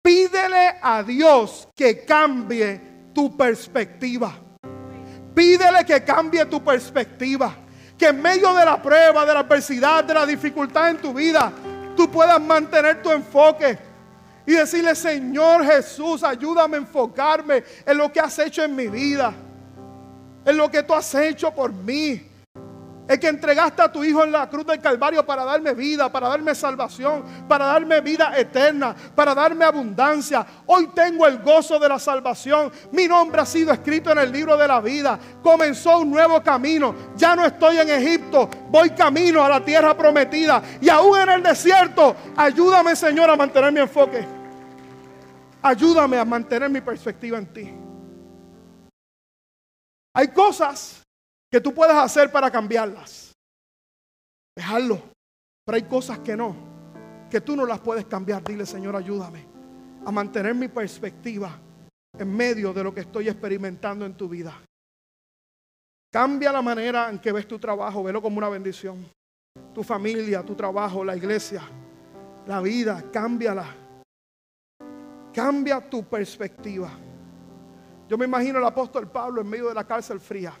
pídele a Dios que cambie tu perspectiva. Pídele que cambie tu perspectiva. Que en medio de la prueba, de la adversidad, de la dificultad en tu vida, tú puedas mantener tu enfoque y decirle, Señor Jesús, ayúdame a enfocarme en lo que has hecho en mi vida en lo que tú has hecho por mí. El que entregaste a tu Hijo en la cruz del Calvario para darme vida, para darme salvación, para darme vida eterna, para darme abundancia. Hoy tengo el gozo de la salvación. Mi nombre ha sido escrito en el libro de la vida. Comenzó un nuevo camino. Ya no estoy en Egipto, voy camino a la tierra prometida. Y aún en el desierto, ayúdame Señor a mantener mi enfoque. Ayúdame a mantener mi perspectiva en ti. Hay cosas que tú puedes hacer para cambiarlas. Dejarlo. Pero hay cosas que no. Que tú no las puedes cambiar. Dile, Señor, ayúdame a mantener mi perspectiva en medio de lo que estoy experimentando en tu vida. Cambia la manera en que ves tu trabajo. Velo como una bendición. Tu familia, tu trabajo, la iglesia, la vida. Cámbiala. Cambia tu perspectiva. Yo me imagino al apóstol Pablo en medio de la cárcel fría,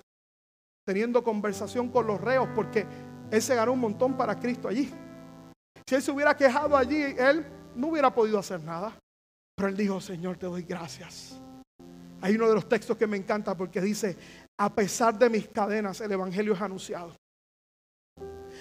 teniendo conversación con los reos, porque él se ganó un montón para Cristo allí. Si él se hubiera quejado allí, él no hubiera podido hacer nada. Pero él dijo, Señor, te doy gracias. Hay uno de los textos que me encanta porque dice, a pesar de mis cadenas, el Evangelio es anunciado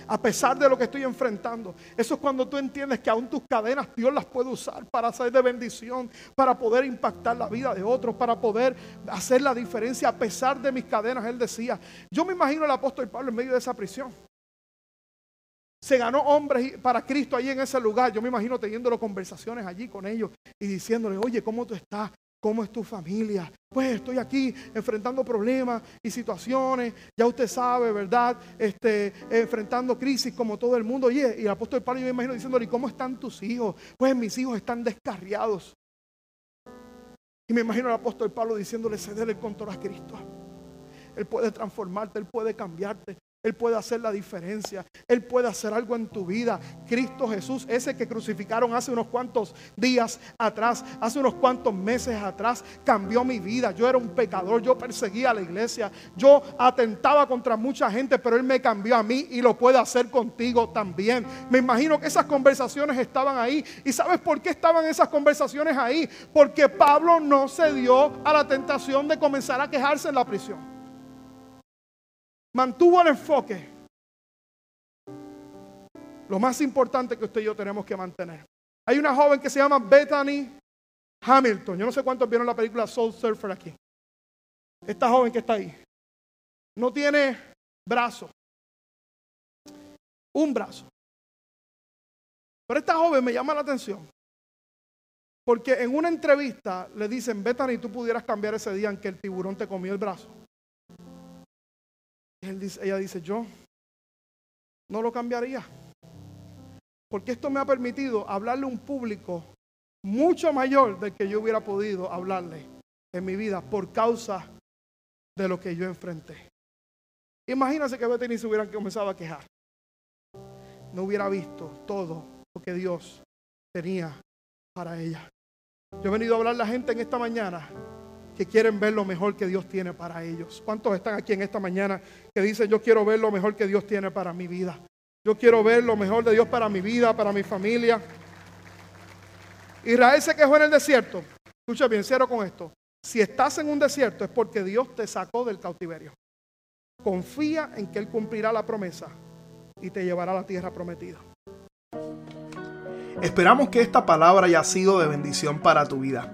a pesar de lo que estoy enfrentando. Eso es cuando tú entiendes que aún tus cadenas Dios las puede usar para hacer de bendición, para poder impactar la vida de otros, para poder hacer la diferencia a pesar de mis cadenas. Él decía, yo me imagino al apóstol Pablo en medio de esa prisión. Se ganó hombres para Cristo allí en ese lugar. Yo me imagino teniendo conversaciones allí con ellos y diciéndole, oye, ¿cómo tú estás? ¿Cómo es tu familia? Pues estoy aquí enfrentando problemas y situaciones. Ya usted sabe, ¿verdad? Este, enfrentando crisis como todo el mundo. Oye, y el apóstol Pablo yo me imagino diciéndole, ¿cómo están tus hijos? Pues mis hijos están descarriados. Y me imagino al apóstol Pablo diciéndole, ceder el control a Cristo. Él puede transformarte, Él puede cambiarte. Él puede hacer la diferencia. Él puede hacer algo en tu vida. Cristo Jesús, ese que crucificaron hace unos cuantos días atrás, hace unos cuantos meses atrás, cambió mi vida. Yo era un pecador, yo perseguía a la iglesia, yo atentaba contra mucha gente, pero Él me cambió a mí y lo puede hacer contigo también. Me imagino que esas conversaciones estaban ahí. ¿Y sabes por qué estaban esas conversaciones ahí? Porque Pablo no se dio a la tentación de comenzar a quejarse en la prisión mantuvo el enfoque. Lo más importante que usted y yo tenemos que mantener. Hay una joven que se llama Bethany Hamilton. Yo no sé cuántos vieron la película Soul Surfer aquí. Esta joven que está ahí. No tiene brazo. Un brazo. Pero esta joven me llama la atención. Porque en una entrevista le dicen, Bethany, tú pudieras cambiar ese día en que el tiburón te comió el brazo ella dice, yo no lo cambiaría. Porque esto me ha permitido hablarle a un público mucho mayor del que yo hubiera podido hablarle en mi vida por causa de lo que yo enfrenté. Imagínense que Bethany se hubieran comenzado a quejar. No hubiera visto todo lo que Dios tenía para ella. Yo he venido a hablar a la gente en esta mañana que quieren ver lo mejor que Dios tiene para ellos. ¿Cuántos están aquí en esta mañana que dicen, yo quiero ver lo mejor que Dios tiene para mi vida? Yo quiero ver lo mejor de Dios para mi vida, para mi familia. Israel se quejó en el desierto. Escucha bien, cierro con esto. Si estás en un desierto es porque Dios te sacó del cautiverio. Confía en que Él cumplirá la promesa y te llevará a la tierra prometida. Esperamos que esta palabra haya sido de bendición para tu vida.